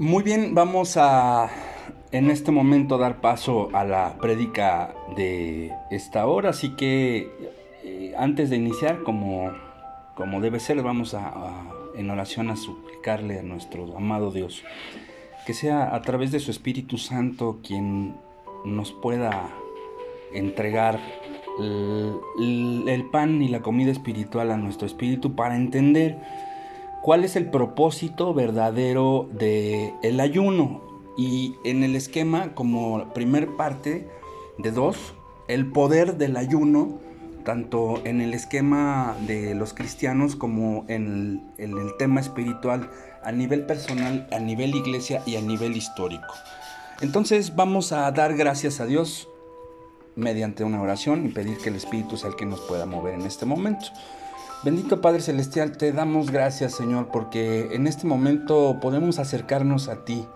Muy bien, vamos a en este momento dar paso a la prédica de esta hora, así que eh, antes de iniciar, como, como debe ser, vamos a, en oración a suplicarle a nuestro amado Dios que sea a través de su Espíritu Santo quien nos pueda entregar el, el pan y la comida espiritual a nuestro espíritu para entender cuál es el propósito verdadero del el ayuno. Y en el esquema, como primer parte de dos, el poder del ayuno, tanto en el esquema de los cristianos como en el, en el tema espiritual, a nivel personal, a nivel iglesia y a nivel histórico. Entonces vamos a dar gracias a Dios mediante una oración y pedir que el Espíritu sea el que nos pueda mover en este momento. Bendito Padre Celestial, te damos gracias Señor porque en este momento podemos acercarnos a ti,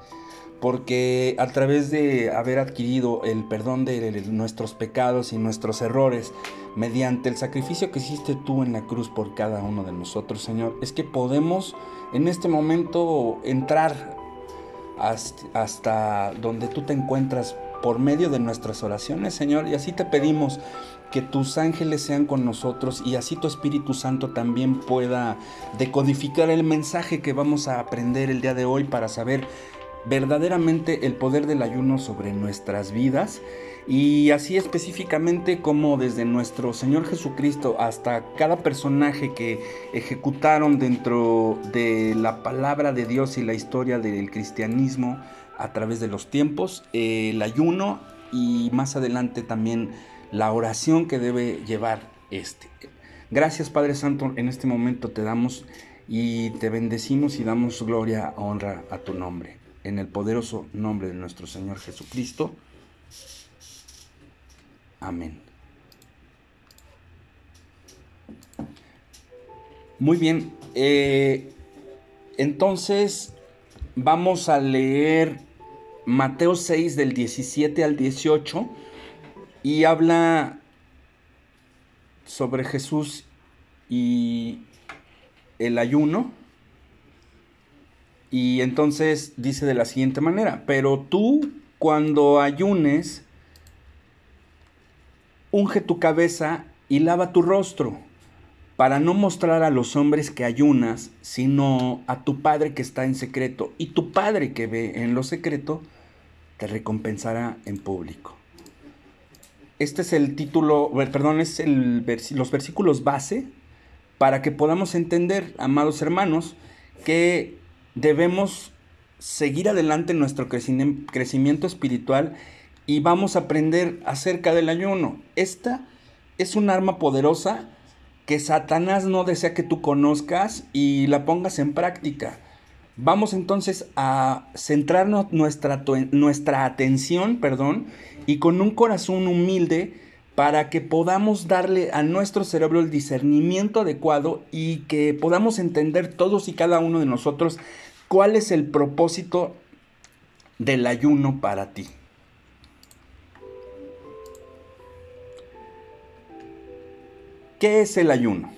porque a través de haber adquirido el perdón de nuestros pecados y nuestros errores, mediante el sacrificio que hiciste tú en la cruz por cada uno de nosotros Señor, es que podemos en este momento entrar hasta, donde tú te encuentras por medio de nuestras oraciones Señor, y así te pedimos que tus ángeles sean con nosotros y así tu Espíritu Santo también pueda decodificar el mensaje que vamos a aprender el día de hoy para saber verdaderamente el poder del ayuno sobre nuestras vidas. Y así específicamente como desde nuestro Señor Jesucristo hasta cada personaje que ejecutaron dentro de la palabra de Dios y la historia del cristianismo a través de los tiempos, el ayuno y más adelante también la oración que debe llevar este. Gracias Padre Santo, en este momento te damos y te bendecimos y damos gloria, honra a tu nombre. En el poderoso nombre de nuestro Señor Jesucristo. Amén. Muy bien, eh, entonces vamos a leer Mateo 6 del 17 al 18 y habla sobre Jesús y el ayuno. Y entonces dice de la siguiente manera, pero tú cuando ayunes, unge tu cabeza y lava tu rostro, para no mostrar a los hombres que ayunas, sino a tu Padre que está en secreto. Y tu Padre que ve en lo secreto, te recompensará en público. Este es el título, perdón, es el, los versículos base para que podamos entender, amados hermanos, que debemos seguir adelante en nuestro crecimiento espiritual y vamos a aprender acerca del ayuno. Esta es un arma poderosa que Satanás no desea que tú conozcas y la pongas en práctica. Vamos entonces a centrarnos nuestra, nuestra atención, perdón, y con un corazón humilde para que podamos darle a nuestro cerebro el discernimiento adecuado y que podamos entender todos y cada uno de nosotros cuál es el propósito del ayuno para ti. ¿Qué es el ayuno?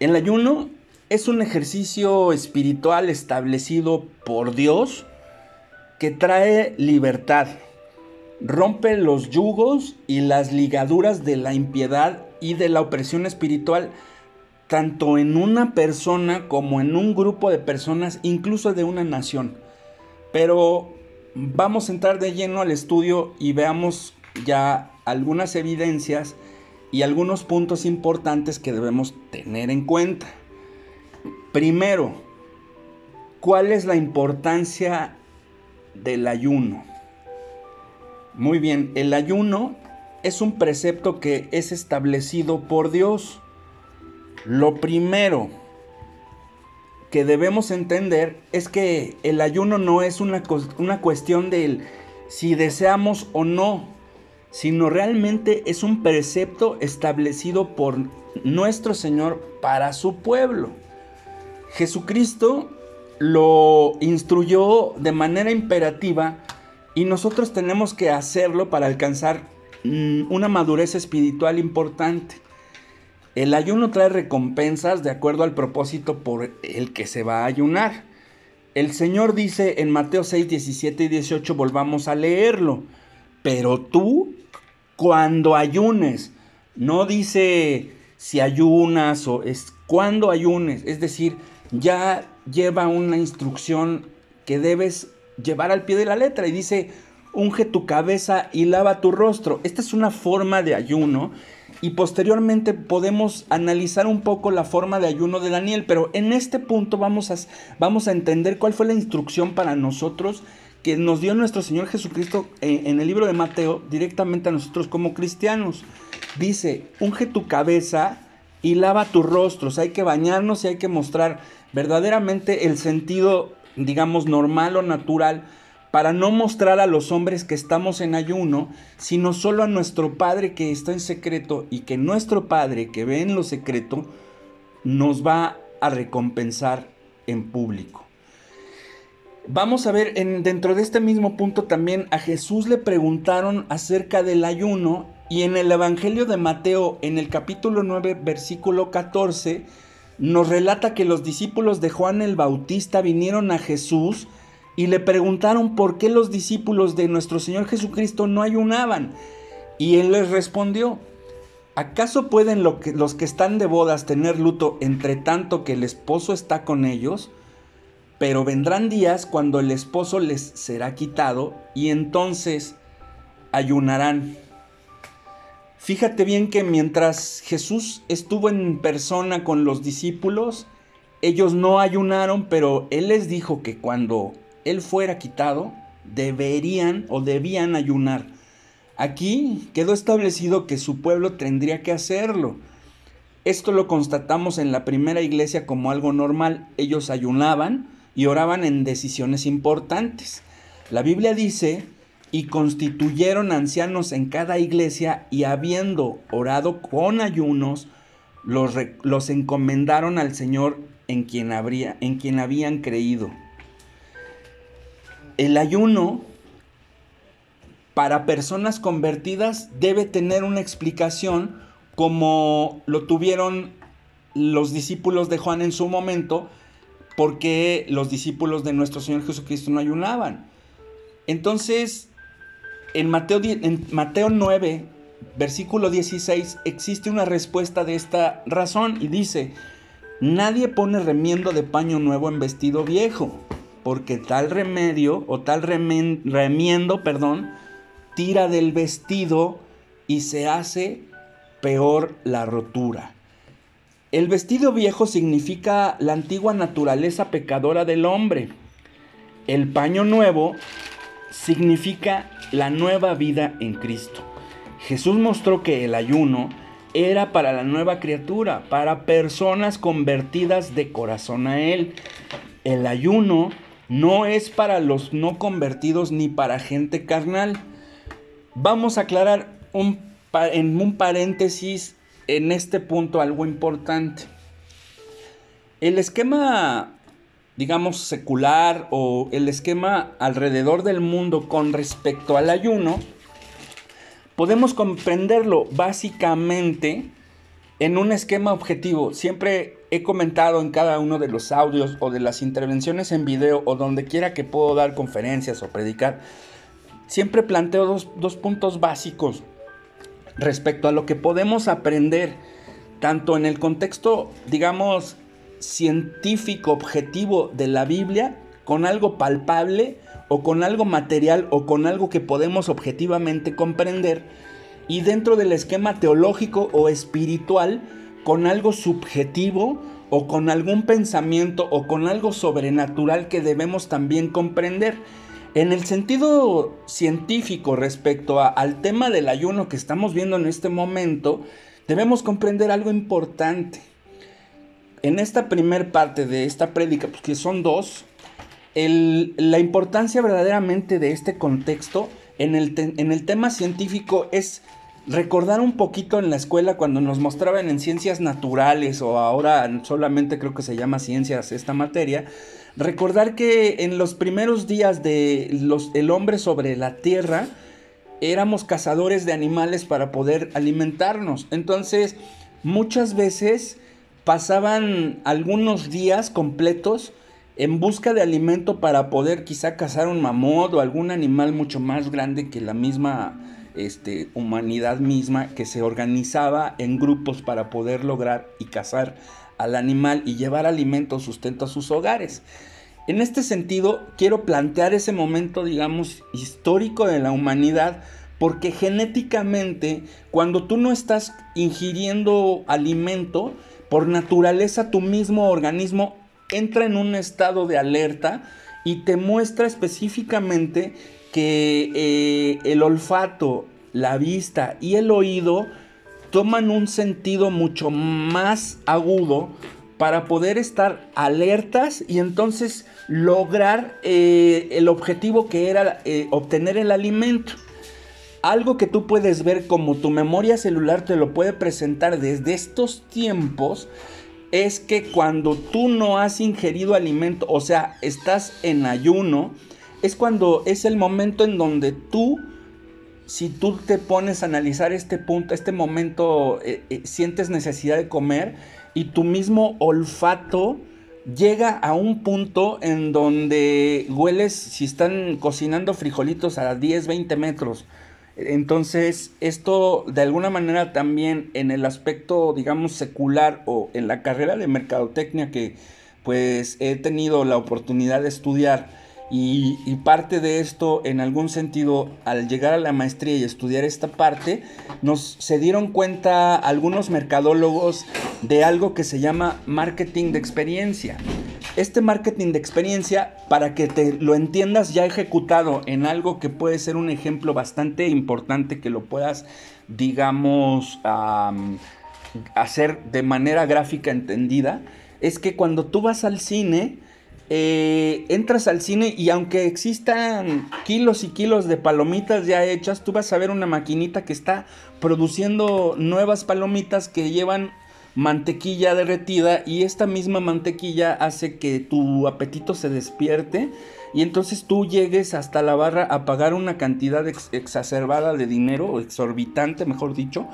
El ayuno es un ejercicio espiritual establecido por Dios que trae libertad, rompe los yugos y las ligaduras de la impiedad y de la opresión espiritual, tanto en una persona como en un grupo de personas, incluso de una nación. Pero vamos a entrar de lleno al estudio y veamos ya algunas evidencias y algunos puntos importantes que debemos tener en cuenta. Primero, ¿cuál es la importancia del ayuno? Muy bien, el ayuno es un precepto que es establecido por Dios. Lo primero que debemos entender es que el ayuno no es una, una cuestión de si deseamos o no, sino realmente es un precepto establecido por nuestro Señor para su pueblo. Jesucristo lo instruyó de manera imperativa y nosotros tenemos que hacerlo para alcanzar mm, una madurez espiritual importante. El ayuno trae recompensas de acuerdo al propósito por el que se va a ayunar. El Señor dice en Mateo 6, 17 y 18, volvamos a leerlo, pero tú cuando ayunes, no dice si ayunas o es cuando ayunes, es decir, ya lleva una instrucción que debes llevar al pie de la letra y dice, unge tu cabeza y lava tu rostro. Esta es una forma de ayuno y posteriormente podemos analizar un poco la forma de ayuno de Daniel, pero en este punto vamos a, vamos a entender cuál fue la instrucción para nosotros que nos dio nuestro Señor Jesucristo en, en el libro de Mateo directamente a nosotros como cristianos. Dice, unge tu cabeza y lava tus rostros. Hay que bañarnos y hay que mostrar verdaderamente el sentido, digamos, normal o natural para no mostrar a los hombres que estamos en ayuno, sino solo a nuestro Padre que está en secreto y que nuestro Padre que ve en lo secreto nos va a recompensar en público. Vamos a ver, en, dentro de este mismo punto también a Jesús le preguntaron acerca del ayuno y en el Evangelio de Mateo, en el capítulo 9, versículo 14, nos relata que los discípulos de Juan el Bautista vinieron a Jesús y le preguntaron por qué los discípulos de nuestro Señor Jesucristo no ayunaban. Y él les respondió, ¿acaso pueden los que están de bodas tener luto entre tanto que el esposo está con ellos? Pero vendrán días cuando el esposo les será quitado y entonces ayunarán. Fíjate bien que mientras Jesús estuvo en persona con los discípulos, ellos no ayunaron, pero Él les dijo que cuando él fuera quitado, deberían o debían ayunar. Aquí quedó establecido que su pueblo tendría que hacerlo. Esto lo constatamos en la primera iglesia como algo normal. Ellos ayunaban y oraban en decisiones importantes. La Biblia dice, y constituyeron ancianos en cada iglesia y habiendo orado con ayunos, los, los encomendaron al Señor en quien, habría, en quien habían creído el ayuno para personas convertidas debe tener una explicación como lo tuvieron los discípulos de Juan en su momento, porque los discípulos de nuestro Señor Jesucristo no ayunaban. Entonces, en Mateo, en Mateo 9, versículo 16, existe una respuesta de esta razón y dice, nadie pone remiendo de paño nuevo en vestido viejo porque tal remedio o tal remiendo, perdón, tira del vestido y se hace peor la rotura. El vestido viejo significa la antigua naturaleza pecadora del hombre. El paño nuevo significa la nueva vida en Cristo. Jesús mostró que el ayuno era para la nueva criatura, para personas convertidas de corazón a Él. El ayuno no es para los no convertidos ni para gente carnal. Vamos a aclarar un, en un paréntesis en este punto algo importante. El esquema, digamos, secular o el esquema alrededor del mundo con respecto al ayuno, podemos comprenderlo básicamente en un esquema objetivo. Siempre he comentado en cada uno de los audios o de las intervenciones en video o donde quiera que puedo dar conferencias o predicar, siempre planteo dos, puntos básicos respecto a lo que podemos aprender tanto en el contexto, digamos, científico objetivo de la Biblia, con algo palpable o con algo material o con algo que podemos objetivamente comprender, y dentro del esquema teológico o espiritual con algo subjetivo o con algún pensamiento o con algo sobrenatural que debemos también comprender. En el sentido científico respecto al tema del ayuno que estamos viendo en este momento, debemos comprender algo importante. En esta primer parte de esta prédica, pues que son dos, la importancia verdaderamente de este contexto en el, tema científico es recordar un poquito en la escuela cuando nos mostraban en ciencias naturales o ahora solamente creo que se llama ciencias esta materia, recordar que en los primeros días de los, el hombre sobre la tierra éramos cazadores de animales para poder alimentarnos. Entonces, muchas veces pasaban algunos días completos en busca de alimento para poder quizá cazar un mamut o algún animal mucho más grande que la misma este, humanidad misma que se organizaba en grupos para poder lograr y cazar al animal y llevar alimento, sustento a sus hogares. En este sentido, quiero plantear ese momento, digamos, histórico de la humanidad, porque genéticamente, cuando tú no estás ingiriendo alimento, por naturaleza tu mismo organismo entra en un estado de alerta y te muestra específicamente que eh, el olfato, la vista y el oído toman un sentido mucho más agudo para poder estar alertas y entonces lograr eh, el objetivo que era eh, obtener el alimento. Algo que tú puedes ver como tu memoria celular te lo puede presentar desde estos tiempos es que cuando tú no has ingerido alimento, o sea, estás en ayuno, es cuando es el momento en donde tú, si tú te pones a analizar este punto, este momento, eh, eh, sientes necesidad de comer y tu mismo olfato llega a un punto en donde hueles, si están cocinando frijolitos a 10, 20 metros, entonces, esto de alguna manera también en el aspecto, digamos, secular o en la carrera de mercadotecnia que pues he tenido la oportunidad de estudiar y, parte de esto en algún sentido al llegar a la maestría y estudiar esta parte, nos se dieron cuenta algunos mercadólogos de algo que se llama marketing de experiencia. Este marketing de experiencia, para que te lo entiendas ya ejecutado en algo que puede ser un ejemplo bastante importante que lo puedas, digamos, hacer de manera gráfica entendida, es que cuando tú vas al cine, eh, entras al cine y aunque existan kilos y kilos de palomitas ya hechas, tú vas a ver una maquinita que está produciendo nuevas palomitas que llevan mantequilla derretida y esta misma mantequilla hace que tu apetito se despierte y entonces tú llegues hasta la barra a pagar una cantidad exacerbada de dinero, exorbitante mejor dicho,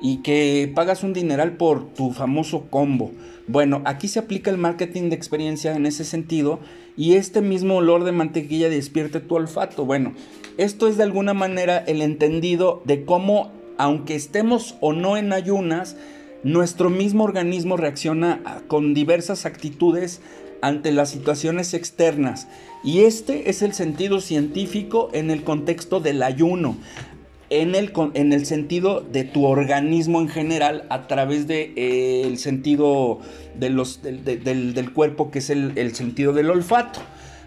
y que pagas un dineral por tu famoso combo. Bueno, aquí se aplica el marketing de experiencia en ese sentido y este mismo olor de mantequilla despierte tu olfato. Bueno, esto es de alguna manera el entendido de cómo, aunque estemos o no en ayunas, nuestro mismo organismo reacciona con diversas actitudes ante las situaciones externas. Y este es el sentido científico en el contexto del ayuno, en el, en el sentido de tu organismo en general, a través del de, eh, sentido de los, del, cuerpo, que es el, el sentido del olfato.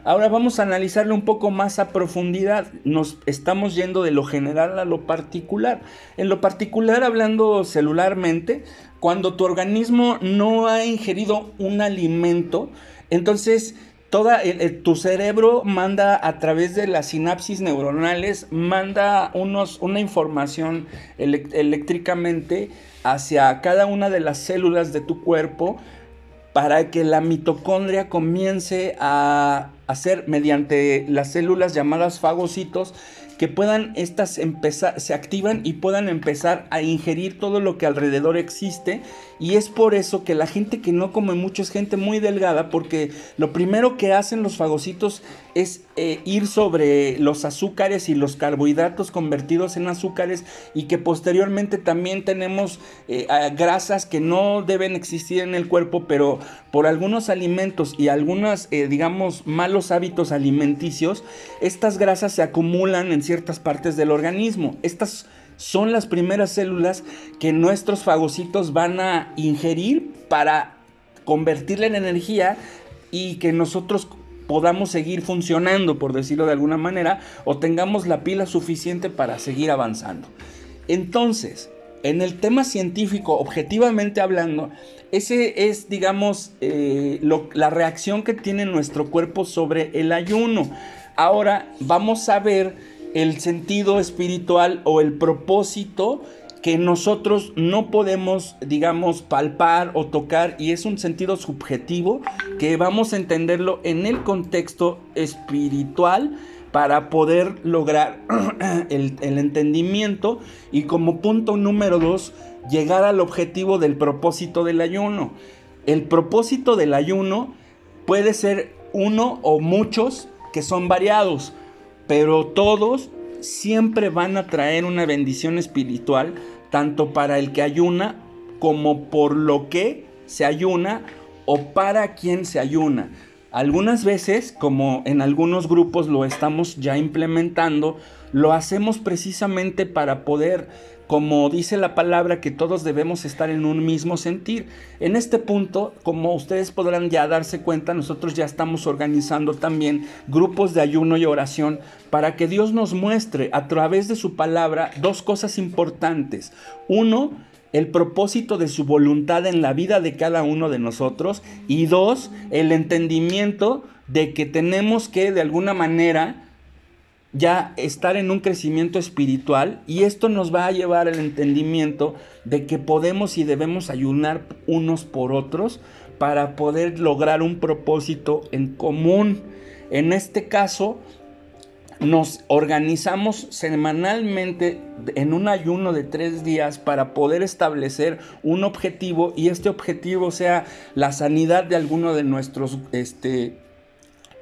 Ahora vamos a analizarlo un poco más a profundidad. Nos estamos yendo de lo general a lo particular. En lo particular, hablando celularmente, cuando tu organismo no ha ingerido un alimento, entonces toda tu cerebro manda a través de las sinapsis neuronales, manda unos, una información eléctricamente hacia cada una de las células de tu cuerpo para que la mitocondria comience a hacer mediante las células llamadas fagocitos que puedan estas empezar, se activan y puedan empezar a ingerir todo lo que alrededor existe. Y es por eso que la gente que no come mucho es gente muy delgada, porque lo primero que hacen los fagocitos es eh, ir sobre los azúcares y los carbohidratos convertidos en azúcares y que posteriormente también tenemos eh, grasas que no deben existir en el cuerpo, pero por algunos alimentos y algunos, eh, digamos, malos hábitos alimenticios, estas grasas se acumulan en ciertas partes del organismo. Estas son las primeras células que nuestros fagocitos van a ingerir para convertirla en energía y que nosotros podamos seguir funcionando, por decirlo de alguna manera, o tengamos la pila suficiente para seguir avanzando. Entonces, en el tema científico, objetivamente hablando, ese es, digamos, eh, la reacción que tiene nuestro cuerpo sobre el ayuno. Ahora vamos a ver el sentido espiritual o el propósito que nosotros no podemos, digamos, palpar o tocar y es un sentido subjetivo que vamos a entenderlo en el contexto espiritual para poder lograr el, entendimiento y como punto número dos, llegar al objetivo del propósito del ayuno. El propósito del ayuno puede ser uno o muchos que son variados, pero todos siempre van a traer una bendición espiritual, tanto para el que ayuna como por lo que se ayuna o para quien se ayuna. Algunas veces, como en algunos grupos lo estamos ya implementando, lo hacemos precisamente para poder como dice la palabra, que todos debemos estar en un mismo sentir. En este punto, como ustedes podrán ya darse cuenta, nosotros ya estamos organizando también grupos de ayuno y oración para que Dios nos muestre a través de su palabra dos cosas importantes. Uno, el propósito de su voluntad en la vida de cada uno de nosotros. Y dos, el entendimiento de que tenemos que de alguna manera ya estar en un crecimiento espiritual y esto nos va a llevar al entendimiento de que podemos y debemos ayunar unos por otros para poder lograr un propósito en común. En este caso, nos organizamos semanalmente en un ayuno de tres días para poder establecer un objetivo y este objetivo sea la sanidad de alguno de nuestros este,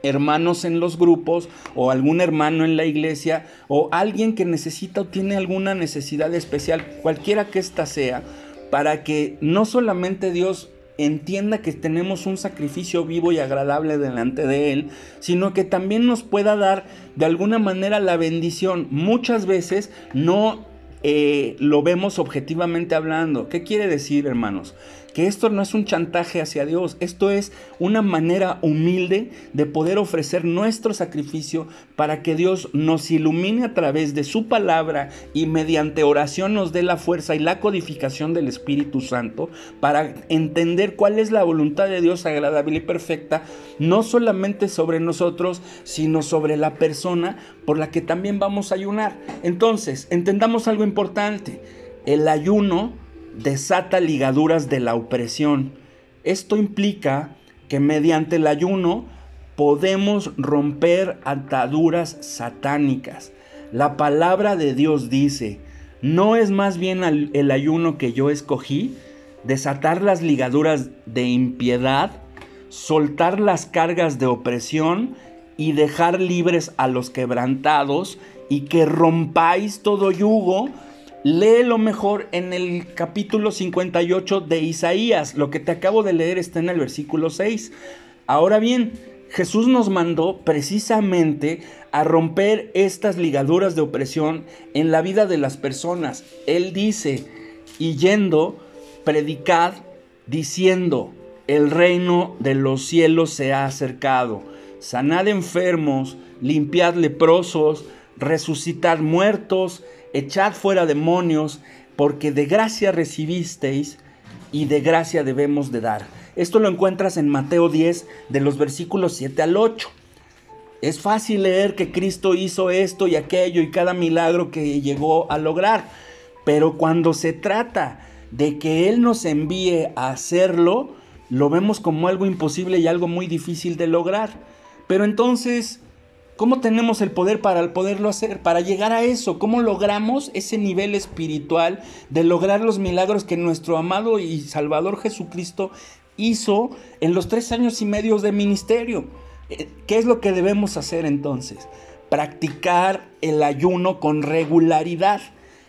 hermanos en los grupos o algún hermano en la iglesia o alguien que necesita o tiene alguna necesidad especial, cualquiera que ésta sea, para que no solamente Dios entienda que tenemos un sacrificio vivo y agradable delante de Él, sino que también nos pueda dar de alguna manera la bendición. Muchas veces no eh, lo vemos objetivamente hablando. ¿Qué quiere decir, hermanos? que esto no es un chantaje hacia Dios, esto es una manera humilde de poder ofrecer nuestro sacrificio para que Dios nos ilumine a través de su palabra y mediante oración nos dé la fuerza y la codificación del Espíritu Santo para entender cuál es la voluntad de Dios agradable y perfecta, no solamente sobre nosotros, sino sobre la persona por la que también vamos a ayunar. Entonces, entendamos algo importante. El ayuno desata ligaduras de la opresión. Esto implica que mediante el ayuno podemos romper ataduras satánicas. La palabra de Dios dice, ¿no es más bien el ayuno que yo escogí? Desatar las ligaduras de impiedad, soltar las cargas de opresión y dejar libres a los quebrantados y que rompáis todo yugo lo mejor en el capítulo 58 de Isaías. Lo que te acabo de leer está en el versículo 6. Ahora bien, Jesús nos mandó precisamente a romper estas ligaduras de opresión en la vida de las personas. Él dice, y yendo, predicad diciendo, el reino de los cielos se ha acercado. Sanad enfermos, limpiad leprosos, resucitad muertos, echad fuera demonios, porque de gracia recibisteis y de gracia debemos de dar. Esto lo encuentras en Mateo 10 de los versículos 7 al 8. Es fácil leer que Cristo hizo esto y aquello y cada milagro que llegó a lograr, pero cuando se trata de que Él nos envíe a hacerlo, lo vemos como algo imposible y algo muy difícil de lograr. Pero entonces, ¿Cómo tenemos el poder para poderlo hacer, para llegar a eso? ¿Cómo logramos ese nivel espiritual de lograr los milagros que nuestro amado y Salvador Jesucristo hizo en los tres años y medio de ministerio? Eh, ¿Qué es lo que debemos hacer entonces? Practicar el ayuno con regularidad.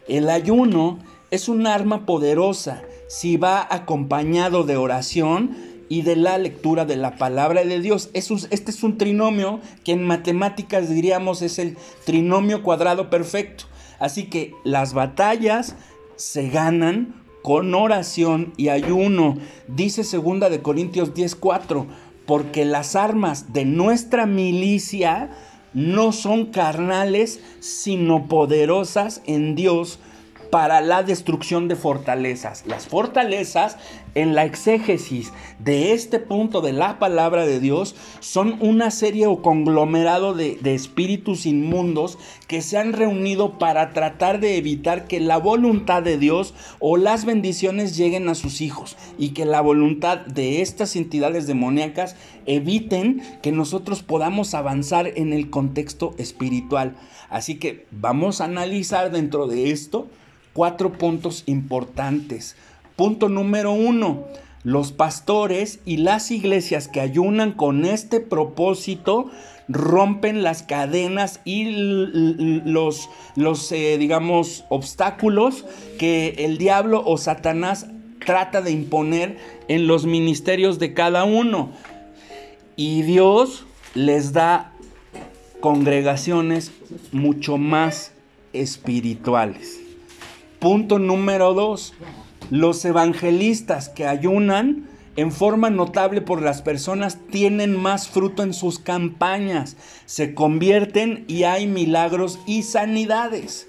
El ayuno es un arma poderosa si va acompañado de oración y de la lectura de la palabra de Dios. este es un trinomio que en matemáticas diríamos es el trinomio cuadrado perfecto. Así que las batallas se ganan con oración y ayuno. Dice segunda de Corintios 10:4, porque las armas de nuestra milicia no son carnales, sino poderosas en Dios para la destrucción de fortalezas. Las fortalezas en la exégesis de este punto de la palabra de Dios son una serie o conglomerado de, espíritus inmundos que se han reunido para tratar de evitar que la voluntad de Dios o las bendiciones lleguen a sus hijos y que la voluntad de estas entidades demoníacas eviten que nosotros podamos avanzar en el contexto espiritual. Así que vamos a analizar dentro de esto cuatro puntos importantes. Punto número uno, los pastores y las iglesias que ayunan con este propósito rompen las cadenas y los, los eh, digamos, obstáculos que el diablo o Satanás trata de imponer en los ministerios de cada uno. Y Dios les da congregaciones mucho más espirituales. Punto número dos, los evangelistas que ayunan en forma notable por las personas tienen más fruto en sus campañas, se convierten y hay milagros y sanidades.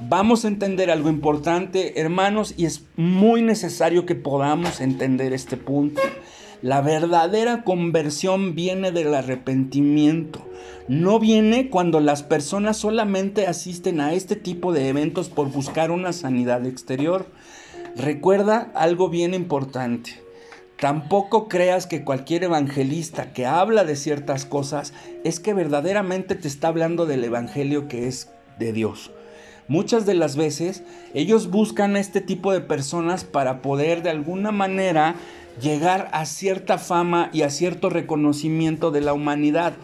Vamos a entender algo importante, hermanos, y es muy necesario que podamos entender este punto. La verdadera conversión viene del arrepentimiento. No viene cuando las personas solamente asisten a este tipo de eventos por buscar una sanidad exterior. Recuerda algo bien importante. Tampoco creas que cualquier evangelista que habla de ciertas cosas es que verdaderamente te está hablando del evangelio que es de Dios. Muchas de las veces ellos buscan a este tipo de personas para poder de alguna manera llegar a cierta fama y a cierto reconocimiento de la humanidad.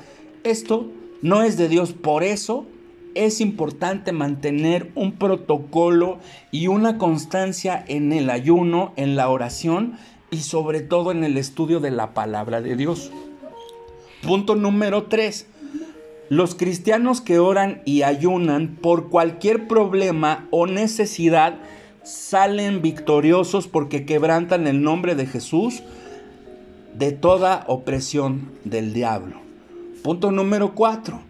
Esto no es de Dios, por eso es importante mantener un protocolo y una constancia en el ayuno, en la oración y sobre todo en el estudio de la palabra de Dios. Punto número 3. Los cristianos que oran y ayunan por cualquier problema o necesidad salen victoriosos porque quebrantan el nombre de Jesús de toda opresión del diablo. Punto número 4.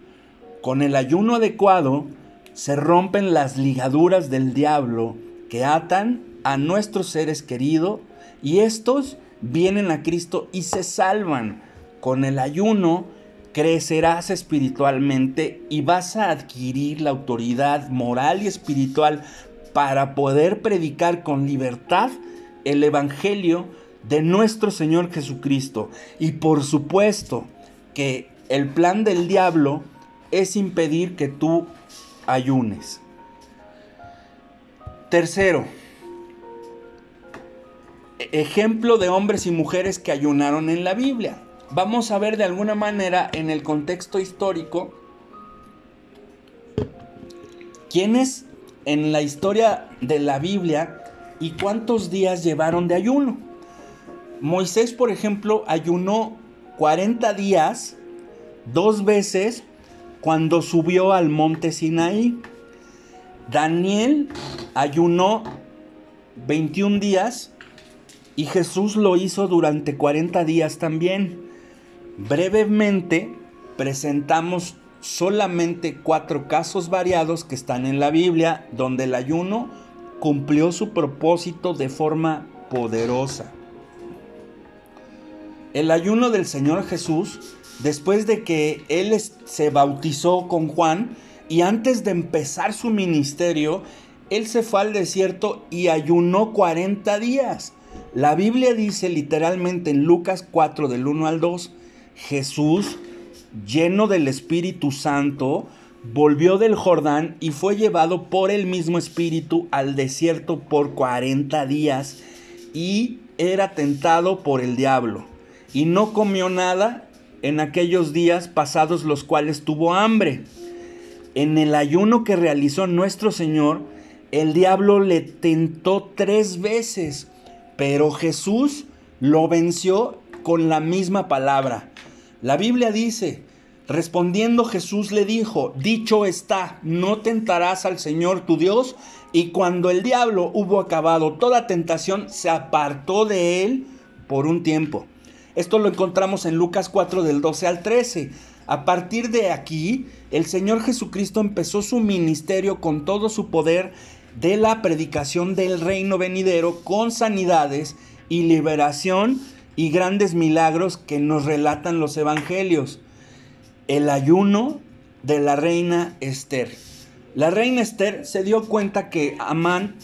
Con el ayuno adecuado se rompen las ligaduras del diablo que atan a nuestros seres queridos y estos vienen a Cristo y se salvan. Con el ayuno crecerás espiritualmente y vas a adquirir la autoridad moral y espiritual para poder predicar con libertad el Evangelio de nuestro Señor Jesucristo. Y por supuesto que el plan del diablo es impedir que tú ayunes. Tercero, ejemplo de hombres y mujeres que ayunaron en la Biblia. Vamos a ver de alguna manera en el contexto histórico quiénes en la historia de la Biblia y cuántos días llevaron de ayuno. Moisés, por ejemplo, ayunó 40 días dos veces cuando subió al monte Sinaí. Daniel ayunó 21 días y Jesús lo hizo durante 40 días también. Brevemente presentamos solamente cuatro casos variados que están en la Biblia donde el ayuno cumplió su propósito de forma poderosa. El ayuno del Señor Jesús, después de que Él se bautizó con Juan y antes de empezar su ministerio, Él se fue al desierto y ayunó 40 días. La Biblia dice literalmente en Lucas 4 del 1 al 2, Jesús lleno del Espíritu Santo, volvió del Jordán y fue llevado por el mismo Espíritu al desierto por 40 días y era tentado por el diablo. Y no comió nada en aquellos días pasados los cuales tuvo hambre. En el ayuno que realizó nuestro Señor, el diablo le tentó tres veces, pero Jesús lo venció con la misma palabra. La Biblia dice, respondiendo Jesús le dijo, dicho está, no tentarás al Señor tu Dios. Y cuando el diablo hubo acabado toda tentación, se apartó de él por un tiempo. Esto lo encontramos en Lucas 4 del 12 al 13. A partir de aquí, el Señor Jesucristo empezó su ministerio con todo su poder de la predicación del reino venidero con sanidades y liberación y grandes milagros que nos relatan los evangelios. El ayuno de la reina Esther. La reina Esther se dio cuenta que Amán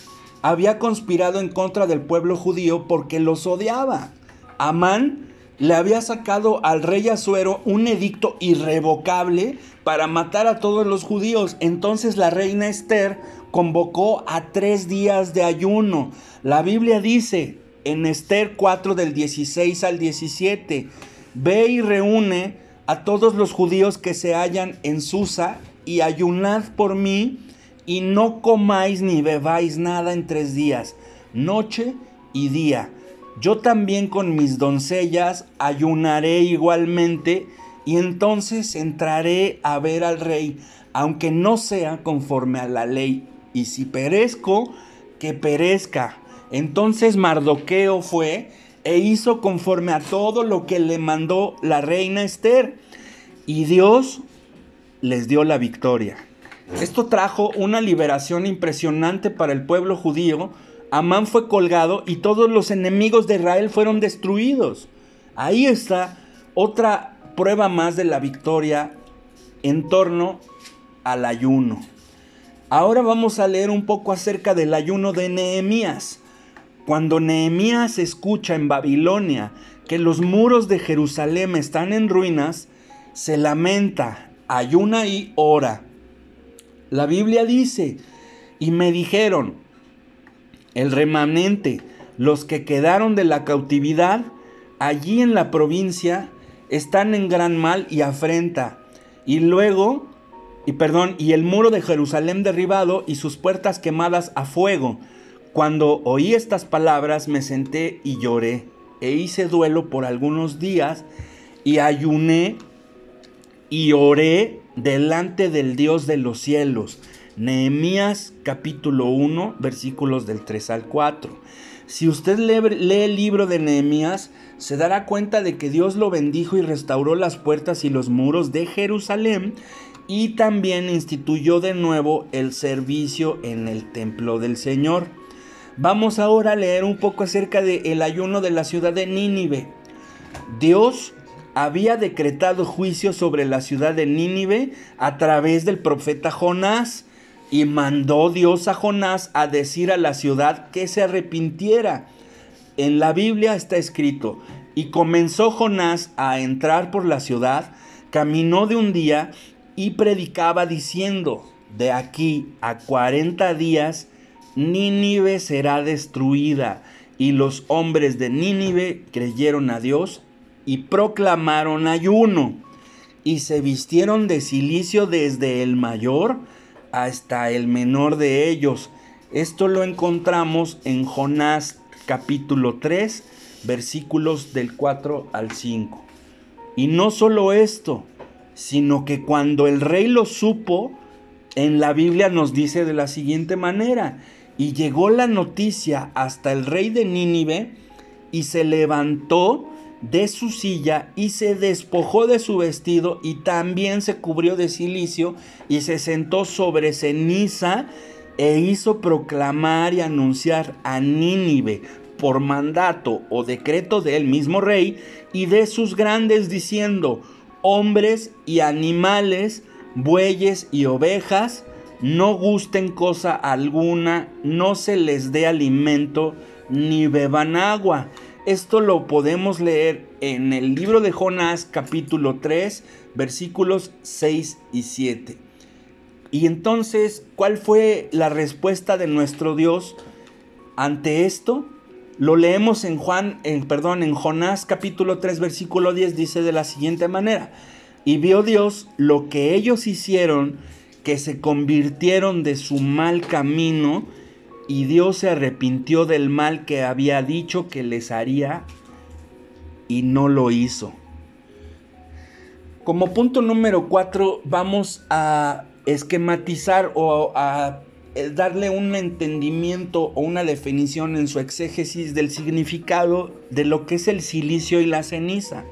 había conspirado en contra del pueblo judío porque los odiaba. Amán le había sacado al rey Azuero un edicto irrevocable para matar a todos los judíos. Entonces la reina Esther convocó a tres días de ayuno. La Biblia dice en Esther 4 del 16 al 17. Ve y reúne a todos los judíos que se hallan en Susa y ayunad por mí y no comáis ni bebáis nada en tres días, noche y día. Yo también con mis doncellas ayunaré igualmente y entonces entraré a ver al rey, aunque no sea conforme a la ley. Y si perezco, que perezca. Entonces Mardoqueo fue e hizo conforme a todo lo que le mandó la reina Esther. Y Dios les dio la victoria. Esto trajo una liberación impresionante para el pueblo judío. Amán fue colgado y todos los enemigos de Israel fueron destruidos. Ahí está otra prueba más de la victoria en torno al ayuno. Ahora vamos a leer un poco acerca del ayuno de Nehemías. Cuando Nehemías escucha en Babilonia que los muros de Jerusalén están en ruinas, se lamenta, ayuna y ora. La Biblia dice, y me dijeron, el remanente, los que quedaron de la cautividad, allí en la provincia, están en gran mal y afrenta. Y luego, y perdón, y el muro de Jerusalén derribado y sus puertas quemadas a fuego. Cuando oí estas palabras me senté y lloré, e hice duelo por algunos días, y ayuné y oré delante del Dios de los cielos. Nehemías capítulo 1 versículos del 3 al 4. Si usted lee, el libro de Nehemías, se dará cuenta de que Dios lo bendijo y restauró las puertas y los muros de Jerusalén y también instituyó de nuevo el servicio en el templo del Señor. Vamos ahora a leer un poco acerca del el ayuno de la ciudad de Nínive. Dios había decretado juicio sobre la ciudad de Nínive a través del profeta Jonás y mandó Dios a Jonás a decir a la ciudad que se arrepintiera. En la Biblia está escrito, y comenzó Jonás a entrar por la ciudad, caminó de un día y predicaba diciendo, de aquí a cuarenta días, Nínive será destruida. Y los hombres de Nínive creyeron a Dios y proclamaron ayuno. Y se vistieron de silicio desde el mayor hasta el menor de ellos. Esto lo encontramos en Jonás capítulo 3, versículos del 4 al 5. Y no solo esto, sino que cuando el rey lo supo, en la Biblia nos dice de la siguiente manera, y llegó la noticia hasta el rey de Nínive, y se levantó de su silla y se despojó de su vestido y también se cubrió de silicio y se sentó sobre ceniza e hizo proclamar y anunciar a Nínive por mandato o decreto del mismo rey y de sus grandes diciendo, hombres y animales, bueyes y ovejas, no gusten cosa alguna, no se les dé alimento, ni beban agua esto lo podemos leer en el libro de Jonás capítulo 3 versículos 6 y 7. Y entonces, ¿cuál fue la respuesta de nuestro Dios ante esto? Lo leemos en Juan, en, perdón, en Jonás capítulo 3 versículo 10 dice de la siguiente manera: Y vio Dios lo que ellos hicieron, que se convirtieron de su mal camino y Dios se arrepintió del mal que había dicho que les haría y no lo hizo. Como punto número cuatro vamos a esquematizar o a eh, darle un entendimiento o una definición en su exégesis del significado de lo que es el silicio y la ceniza.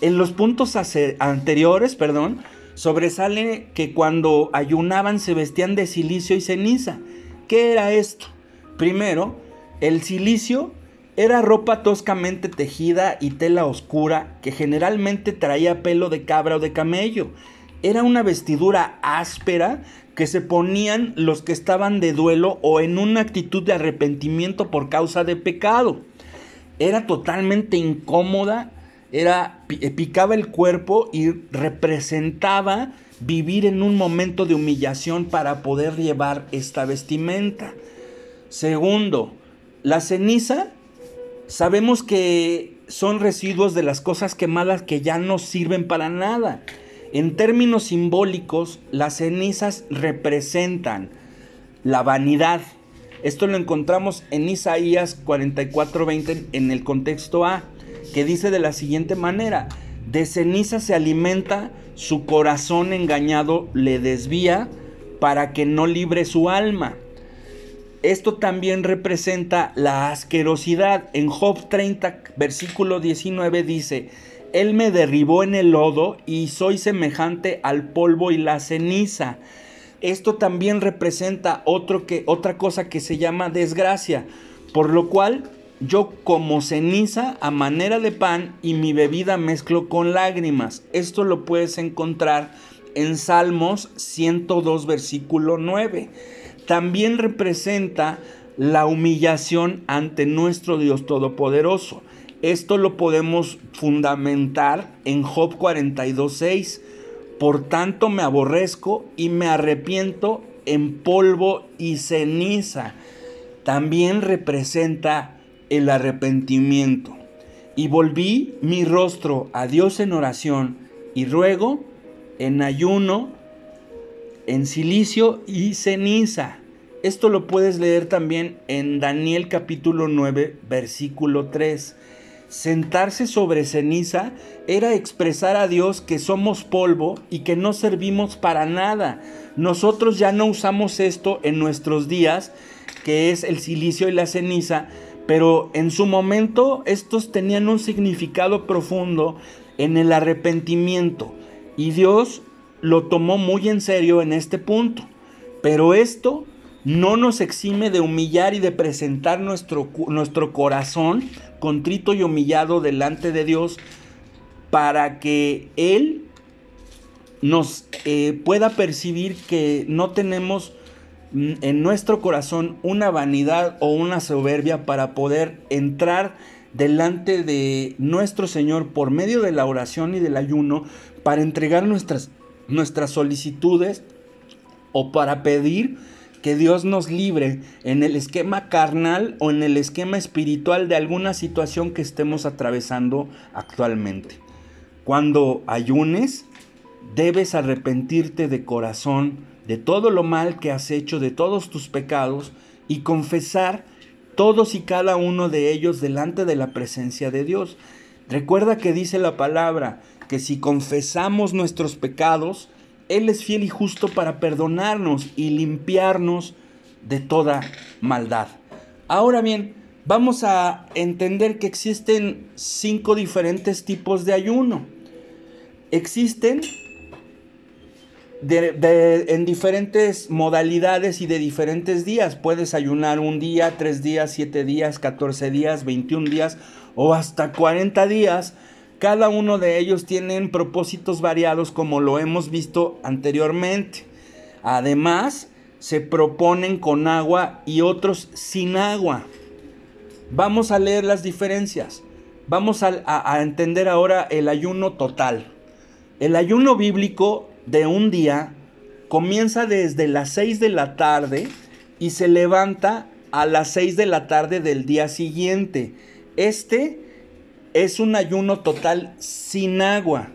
En los puntos anteriores, perdón, sobresale que cuando ayunaban se vestían de silicio y ceniza. ¿Qué era esto? Primero, el silicio era ropa toscamente tejida y tela oscura que generalmente traía pelo de cabra o de camello. Era una vestidura áspera que se ponían los que estaban de duelo o en una actitud de arrepentimiento por causa de pecado. Era totalmente incómoda, era eh, picaba el cuerpo y representaba vivir en un momento de humillación para poder llevar esta vestimenta. Segundo, la ceniza sabemos que son residuos de las cosas quemadas que ya no sirven para nada. En términos simbólicos, las cenizas representan la vanidad. Esto lo encontramos en Isaías 44:20 en el contexto A, que dice de la siguiente manera, de ceniza se alimenta, su corazón engañado le desvía para que no libre su alma. Esto también representa la asquerosidad. En Job 30, versículo 19 dice, Él me derribó en el lodo y soy semejante al polvo y la ceniza. Esto también representa otro que, otra cosa que se llama desgracia, por lo cual yo como ceniza a manera de pan y mi bebida mezclo con lágrimas. Esto lo puedes encontrar en Salmos 102, versículo 9 también representa la humillación ante nuestro Dios Todopoderoso. Esto lo podemos fundamentar en Job 42.6. Por tanto me aborrezco y me arrepiento en polvo y ceniza. También representa el arrepentimiento. Y volví mi rostro a Dios en oración y ruego en ayuno en silicio y ceniza. Esto lo puedes leer también en Daniel capítulo 9, versículo 3. Sentarse sobre ceniza era expresar a Dios que somos polvo y que no servimos para nada. Nosotros ya no usamos esto en nuestros días, que es el silicio y la ceniza, pero en su momento estos tenían un significado profundo en el arrepentimiento. Y Dios lo tomó muy en serio en este punto. Pero esto no nos exime de humillar y de presentar nuestro, nuestro corazón contrito y humillado delante de Dios para que Él nos eh, pueda percibir que no tenemos en nuestro corazón una vanidad o una soberbia para poder entrar delante de nuestro Señor por medio de la oración y del ayuno para entregar nuestras nuestras solicitudes o para pedir que Dios nos libre en el esquema carnal o en el esquema espiritual de alguna situación que estemos atravesando actualmente. Cuando ayunes, debes arrepentirte de corazón de todo lo mal que has hecho, de todos tus pecados y confesar todos y cada uno de ellos delante de la presencia de Dios. Recuerda que dice la palabra, que si confesamos nuestros pecados, Él es fiel y justo para perdonarnos y limpiarnos de toda maldad. Ahora bien, vamos a entender que existen cinco diferentes tipos de ayuno. Existen en diferentes modalidades y de diferentes días. Puedes ayunar un día, tres días, siete días, catorce días, veintiún días o hasta cuarenta días cada uno de ellos tienen propósitos variados como lo hemos visto anteriormente. Además, se proponen con agua y otros sin agua. Vamos a leer las diferencias. Vamos a, entender ahora el ayuno total. El ayuno bíblico de un día comienza desde las 6 de la tarde y se levanta a las 6 de la tarde del día siguiente. Este es un ayuno total sin agua.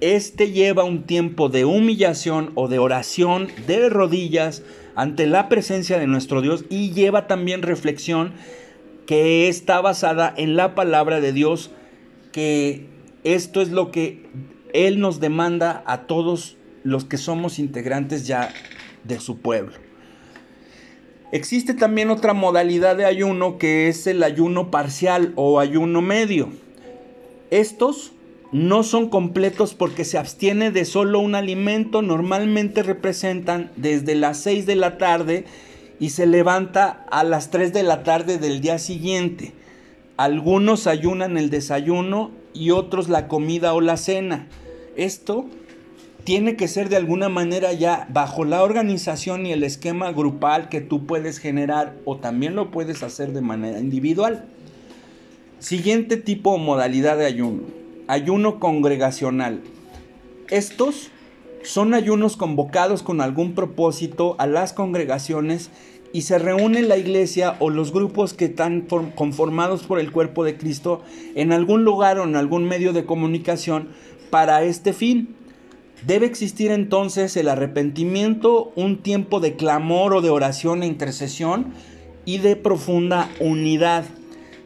Este lleva un tiempo de humillación o de oración de rodillas ante la presencia de nuestro Dios y lleva también reflexión que está basada en la palabra de Dios, que esto es lo que Él nos demanda a todos los que somos integrantes ya de su pueblo. Existe también otra modalidad de ayuno que es el ayuno parcial o ayuno medio. Estos no son completos porque se abstiene de solo un alimento, normalmente representan desde las 6 de la tarde y se levanta a las 3 de la tarde del día siguiente. Algunos ayunan el desayuno y otros la comida o la cena. Esto tiene que ser de alguna manera ya bajo la organización y el esquema grupal que tú puedes generar o también lo puedes hacer de manera individual. Siguiente tipo o modalidad de ayuno. Ayuno congregacional. Estos son ayunos convocados con algún propósito a las congregaciones y se reúne la iglesia o los grupos que están conformados por el cuerpo de Cristo en algún lugar o en algún medio de comunicación para este fin. Debe existir entonces el arrepentimiento, un tiempo de clamor o de oración e intercesión y de profunda unidad.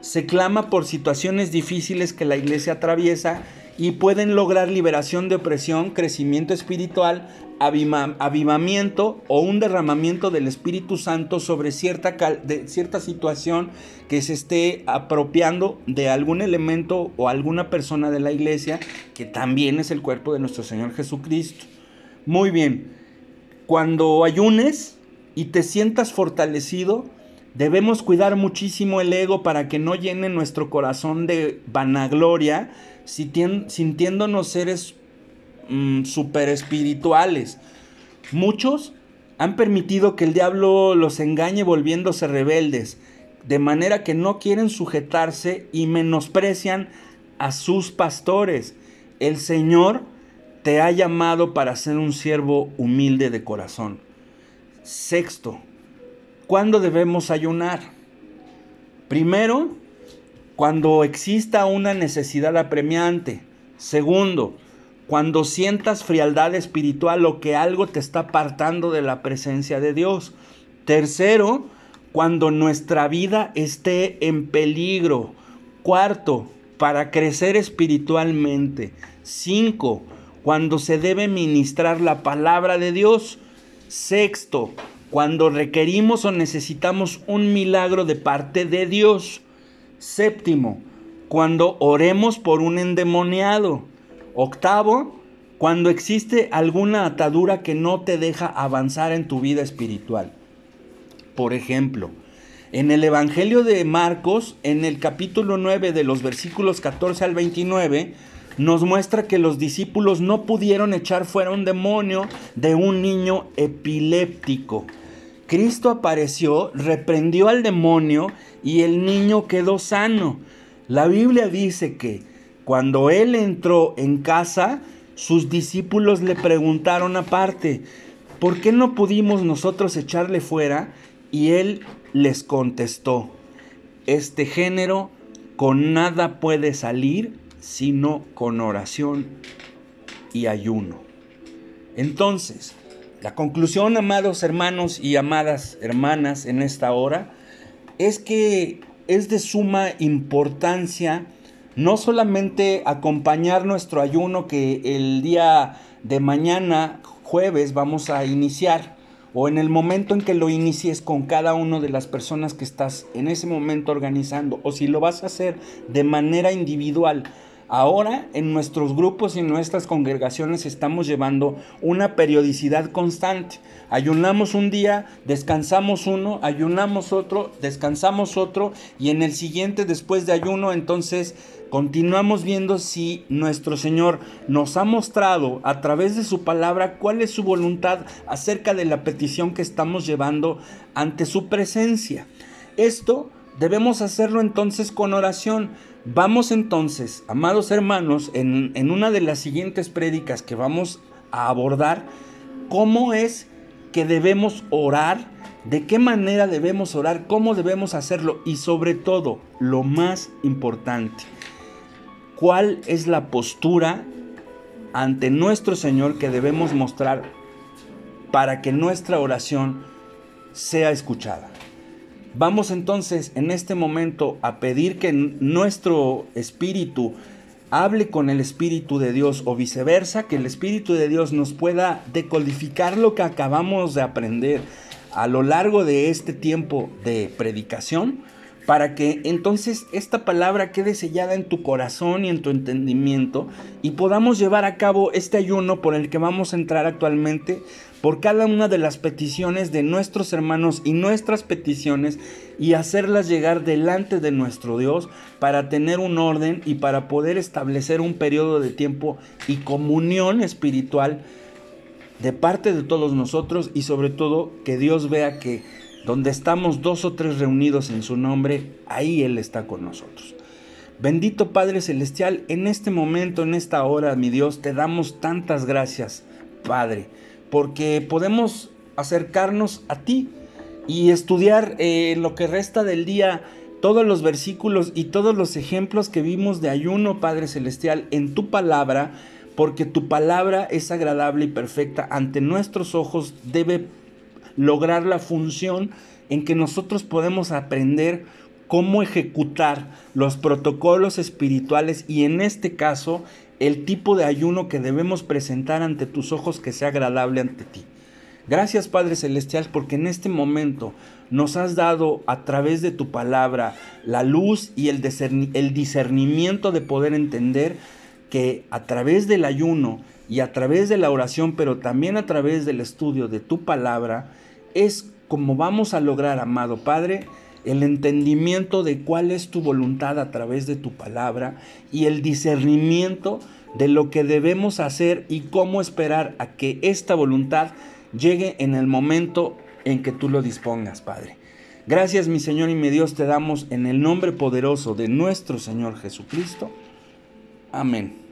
Se clama por situaciones difíciles que la iglesia atraviesa y pueden lograr liberación de opresión, crecimiento espiritual, avivamiento o un derramamiento del Espíritu Santo sobre cierta, de cierta situación que se esté apropiando de algún elemento o alguna persona de la iglesia que también es el cuerpo de nuestro Señor Jesucristo. Muy bien, cuando ayunes y te sientas fortalecido, debemos cuidar muchísimo el ego para que no llene nuestro corazón de vanagloria, sintiéndonos seres Mm, super espirituales. Muchos han permitido que el diablo los engañe volviéndose rebeldes, de manera que no quieren sujetarse y menosprecian a sus pastores. El Señor te ha llamado para ser un siervo humilde de corazón. Sexto, ¿cuándo debemos ayunar? Primero, cuando exista una necesidad apremiante. Segundo, cuando sientas frialdad espiritual o que algo te está apartando de la presencia de Dios. Tercero, cuando nuestra vida esté en peligro. Cuarto, para crecer espiritualmente. Cinco, cuando se debe ministrar la palabra de Dios. Sexto, cuando requerimos o necesitamos un milagro de parte de Dios. Séptimo, cuando oremos por un endemoniado. Octavo, cuando existe alguna atadura que no te deja avanzar en tu vida espiritual. Por ejemplo, en el Evangelio de Marcos, en el capítulo 9 de los versículos 14 al 29, nos muestra que los discípulos no pudieron echar fuera un demonio de un niño epiléptico. Cristo apareció, reprendió al demonio y el niño quedó sano. La Biblia dice que cuando él entró en casa, sus discípulos le preguntaron aparte, ¿por qué no pudimos nosotros echarle fuera? Y él les contestó, este género con nada puede salir sino con oración y ayuno. Entonces, la conclusión, amados hermanos y amadas hermanas, en esta hora, es que es de suma importancia no solamente acompañar nuestro ayuno que el día de mañana, jueves, vamos a iniciar, o en el momento en que lo inicies con cada una de las personas que estás en ese momento organizando, o si lo vas a hacer de manera individual, Ahora en nuestros grupos y nuestras congregaciones estamos llevando una periodicidad constante. Ayunamos un día, descansamos uno, ayunamos otro, descansamos otro y en el siguiente después de ayuno entonces continuamos viendo si nuestro Señor nos ha mostrado a través de su palabra cuál es su voluntad acerca de la petición que estamos llevando ante su presencia. Esto debemos hacerlo entonces con oración. Vamos entonces, amados hermanos, en, una de las siguientes prédicas que vamos a abordar, cómo es que debemos orar, de qué manera debemos orar, cómo debemos hacerlo y sobre todo, lo más importante, cuál es la postura ante nuestro Señor que debemos mostrar para que nuestra oración sea escuchada. Vamos entonces en este momento a pedir que nuestro espíritu hable con el Espíritu de Dios o viceversa, que el Espíritu de Dios nos pueda decodificar lo que acabamos de aprender a lo largo de este tiempo de predicación, para que entonces esta palabra quede sellada en tu corazón y en tu entendimiento y podamos llevar a cabo este ayuno por el que vamos a entrar actualmente por cada una de las peticiones de nuestros hermanos y nuestras peticiones y hacerlas llegar delante de nuestro Dios para tener un orden y para poder establecer un periodo de tiempo y comunión espiritual de parte de todos nosotros y sobre todo que Dios vea que donde estamos dos o tres reunidos en su nombre, ahí Él está con nosotros. Bendito Padre Celestial, en este momento, en esta hora, mi Dios, te damos tantas gracias, Padre porque podemos acercarnos a ti y estudiar eh, lo que resta del día todos los versículos y todos los ejemplos que vimos de ayuno, Padre Celestial, en tu palabra, porque tu palabra es agradable y perfecta ante nuestros ojos, debe lograr la función en que nosotros podemos aprender cómo ejecutar los protocolos espirituales y en este caso el tipo de ayuno que debemos presentar ante tus ojos que sea agradable ante ti. Gracias Padre Celestial porque en este momento nos has dado a través de tu palabra la luz y el, discernimiento de poder entender que a través del ayuno y a través de la oración, pero también a través del estudio de tu palabra, es como vamos a lograr, amado Padre, el entendimiento de cuál es tu voluntad a través de tu palabra y el discernimiento de lo que debemos hacer y cómo esperar a que esta voluntad llegue en el momento en que tú lo dispongas, Padre. Gracias, mi Señor y mi Dios, te damos en el nombre poderoso de nuestro Señor Jesucristo. Amén.